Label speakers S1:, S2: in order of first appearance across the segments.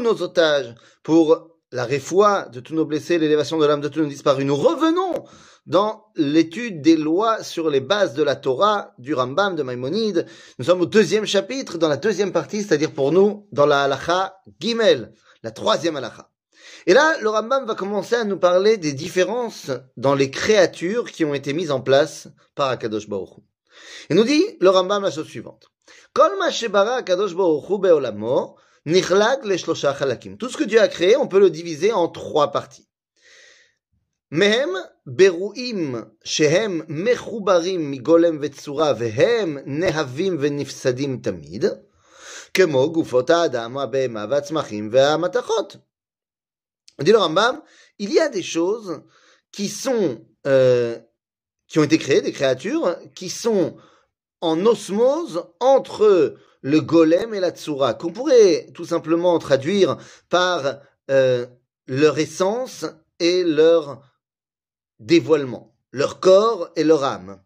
S1: nos otages, pour la réfoua de tous nos blessés, l'élévation de l'âme de tous nos disparus. Nous revenons dans l'étude des lois sur les bases de la Torah, du Rambam, de Maïmonide. Nous sommes au deuxième chapitre, dans la deuxième partie, c'est-à-dire pour nous, dans la halacha Gimel, la troisième halacha. Et là, le Rambam va commencer à nous parler des différences dans les créatures qui ont été mises en place par Akadosh Baruch Hu. Il nous dit, le Rambam, la chose suivante. Kol ma shebara Akadosh Baruch Hu be'olamo, nichlak le shlosha chalakim. Tout ce que Dieu a créé, on peut le diviser en trois parties. מהם ברואים שהם מחוברים מגולם וצורה והם נהבים ונפסדים תמיד, כמו גופות האדם, הבהמה והצמחים והמתכות. Dit le Rambam, il y a des choses qui sont euh, qui ont été créées, des créatures qui sont en osmose entre le golem et la tsura, qu'on pourrait tout simplement traduire par euh, leur essence et leur dévoilement, leur corps et leur âme.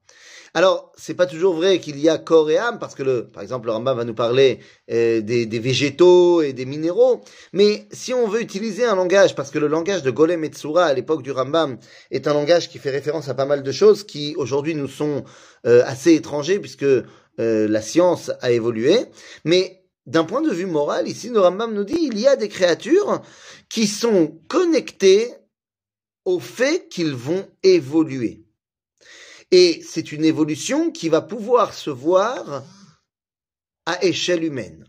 S1: Alors, c'est pas toujours vrai qu'il y a corps et âme, parce que le, par exemple, le Rambam va nous parler euh, des, des, végétaux et des minéraux. Mais si on veut utiliser un langage, parce que le langage de Golem et Tsura à l'époque du Rambam est un langage qui fait référence à pas mal de choses qui aujourd'hui nous sont euh, assez étrangers puisque euh, la science a évolué. Mais d'un point de vue moral, ici, le Rambam nous dit il y a des créatures qui sont connectées au fait qu'ils vont évoluer. Et c'est une évolution qui va pouvoir se voir à échelle humaine.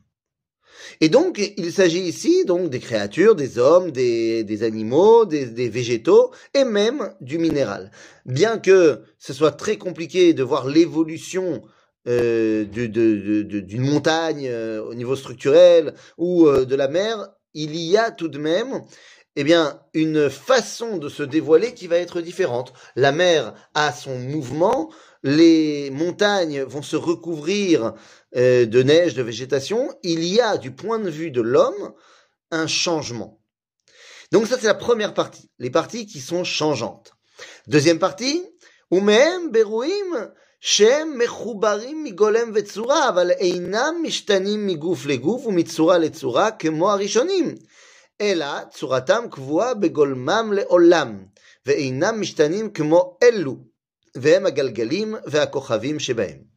S1: Et donc, il s'agit ici donc des créatures, des hommes, des, animaux, des, végétaux et même du minéral. Bien que ce soit très compliqué de voir l'évolution euh, d'une montagne euh, au niveau structurel ou euh, de la mer, il y a tout de même eh bien, une façon de se dévoiler qui va être différente. La mer a son mouvement, les montagnes vont se recouvrir euh, de neige, de végétation. Il y a, du point de vue de l'homme, un changement. Donc ça, c'est la première partie, les parties qui sont changeantes. Deuxième partie. אלא צורתם קבועה בגולמם לעולם, ואינם משתנים כמו אלו, והם הגלגלים והכוכבים שבהם.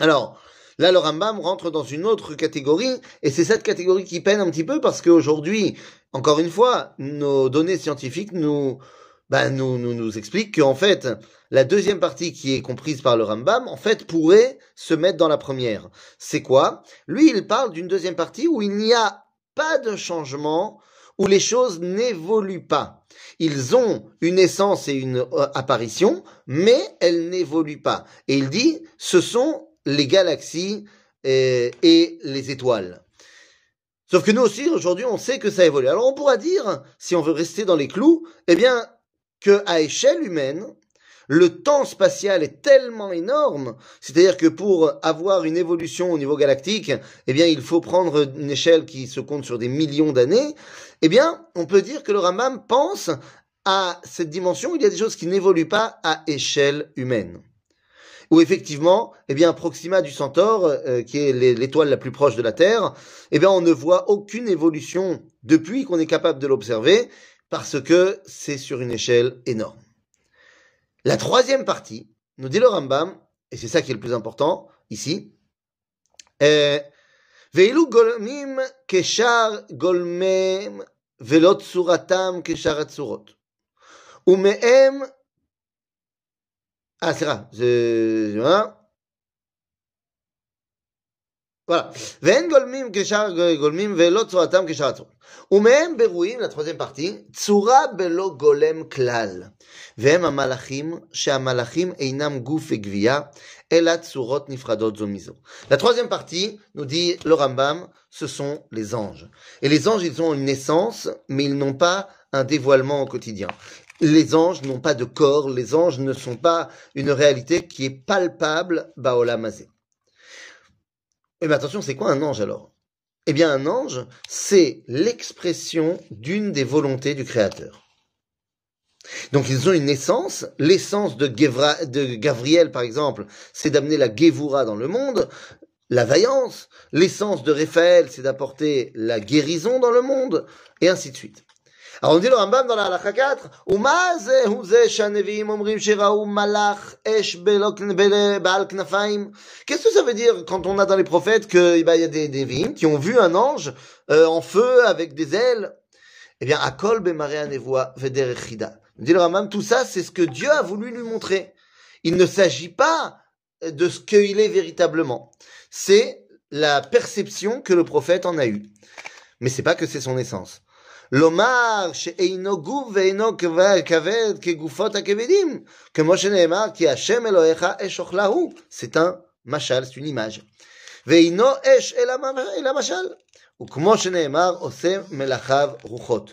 S1: Alors, là, le Rambam rentre dans une autre catégorie, et c'est cette catégorie qui peine un petit peu parce qu'aujourd'hui, encore une fois, nos données scientifiques nous, bah, nous, nous, nous expliquent qu'en fait, la deuxième partie qui est comprise par le Rambam, en fait, pourrait se mettre dans la première. C'est quoi Lui, il parle d'une deuxième partie où il n'y a pas de changement, où les choses n'évoluent pas. Ils ont une essence et une euh, apparition, mais elles n'évoluent pas. Et il dit, ce sont les galaxies et, euh, et les étoiles. Sauf que nous aussi, aujourd'hui, on sait que ça évolue. Alors on pourra dire, si on veut rester dans les clous, eh bien, que à échelle humaine, le temps spatial est tellement énorme, c'est-à-dire que pour avoir une évolution au niveau galactique, eh bien, il faut prendre une échelle qui se compte sur des millions d'années. Eh bien, on peut dire que le Ramam pense à cette dimension, il y a des choses qui n'évoluent pas à échelle humaine. Où effectivement, eh bien, Proxima du Centaure, euh, qui est l'étoile la plus proche de la Terre, eh bien, on ne voit aucune évolution depuis qu'on est capable de l'observer, parce que c'est sur une échelle énorme. La troisième partie, nous dit le Rambam, et c'est ça qui est le plus important ici, ואילו גולמים כשאר גולמיהם ולא צורתם כשאר הצורות. ומהם, אה סליחה, זה, voilà. ואין גולמים כשאר גולמים ולא צורתם כשאר הצורות. ומהם ברואים, troisième partie, צורה בלא גולם כלל. והם המלאכים, שהמלאכים אינם גוף וגבייה, אלא צורות נפרדות זו מזו. La troisième partie, nous dit le Rambam, ce sont les anges. Et les anges, ils ont une naissance, mais ils n'ont pas un dévoilement au quotidien. Les anges n'ont pas de corps, les anges ne sont pas une réalité qui est palpable, baolamazé. Mais attention, c'est quoi un ange alors? Eh bien, un ange, c'est l'expression d'une des volontés du Créateur. Donc ils ont une essence, l'essence de, de Gavriel par exemple, c'est d'amener la Gevura dans le monde. la vaillance. L'essence de Raphaël, c'est d'apporter la guérison dans le monde, et ainsi de suite. Alors on dit le Rambam dans la halakha 4, Qu'est-ce que ça veut dire quand on a dans les prophètes qu'il bah, y a des Nevi'im qui ont vu un ange euh, en feu avec des ailes? Eh bien, Akol bemare nevoa vederechida. Dit le Rambam, tout ça, c'est ce que Dieu a voulu lui montrer. Il ne s'agit pas de ce qu'il est véritablement. C'est la perception que le prophète en a eue. Mais c'est pas que c'est son essence. לומר שאינו גוף ואינו כבד כגופות הכבדים, כמו שנאמר כי השם אלוהיך אש אוכלה הוא. C'est un משל, c'est une image. ואינו אש אלא משל. וכמו שנאמר עושה מלאכיו רוחות.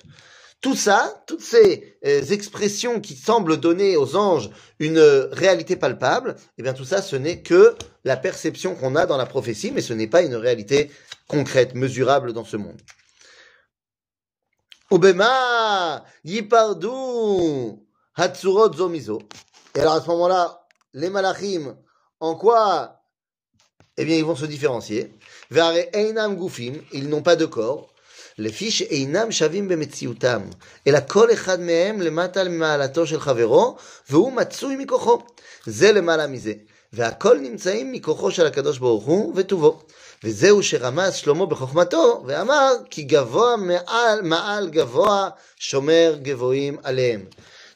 S1: Tout ça, toutes ces euh, expressions qui semblent donner aux anges une réalité palpable, eh bien tout ça, ce n'est que la perception qu'on a dans la prophétie, mais ce n'est pas une réalité concrète, mesurable dans ce monde. Ubema Yipardou Hatsurot Zomizo. Et alors à ce moment-là, les malachim, en quoi Eh bien, ils vont se différencier? Vare Einam Goufim, ils n'ont pas de corps. Les fiches Einam Shavim Bemetziutam. Et la kol echad mehem le matal maalato shel chavero, veu matsui mikocho. Ze le malamize. והכל נמצאים מכוחו של הקדוש ברוך הוא וטובו. וזהו שרמז שלמה בחוכמתו, ואמר כי גבוה מעל, מעל גבוה שומר גבוהים עליהם.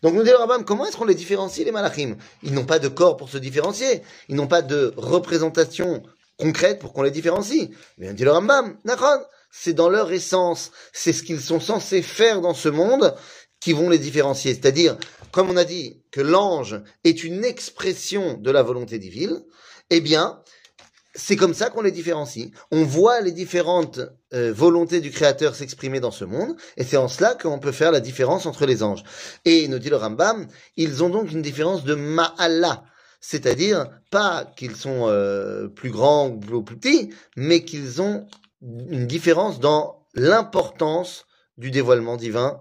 S1: Donc nous dit le Rambam, comment est-ce qu'on les différencie les malachim Ils n'ont pas de corps pour se différencier, ils n'ont pas de représentation concrète pour qu'on les différencie. Mais dit le Rambam, c'est dans leur essence, c'est ce qu'ils sont censés faire dans ce monde qui vont les différencier. C'est-à-dire, comme on a dit que l'ange est une expression de la volonté divine, eh bien, c'est comme ça qu'on les différencie. On voit les différentes euh, volontés du Créateur s'exprimer dans ce monde, et c'est en cela qu'on peut faire la différence entre les anges. Et nous dit le Rambam, ils ont donc une différence de ma'ala, c'est-à-dire pas qu'ils sont euh, plus grands ou plus petits, mais qu'ils ont une différence dans l'importance du dévoilement divin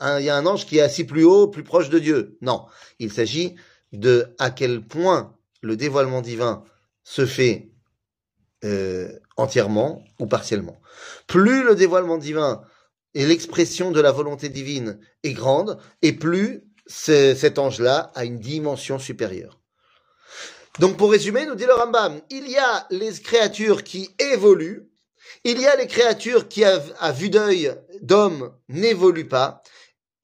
S1: il y a un ange qui est assis plus haut, plus proche de Dieu. Non, il s'agit de à quel point le dévoilement divin se fait euh, entièrement ou partiellement. Plus le dévoilement divin et l'expression de la volonté divine est grande, et plus cet ange-là a une dimension supérieure. Donc pour résumer, nous dit le Rambam, il y a les créatures qui évoluent, il y a les créatures qui, à vue d'œil d'homme, n'évoluent pas,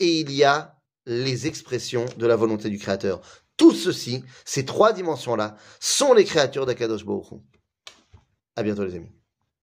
S1: et il y a les expressions de la volonté du Créateur. Tout ceci, ces trois dimensions-là, sont les créatures d'Akadosh À bientôt les amis.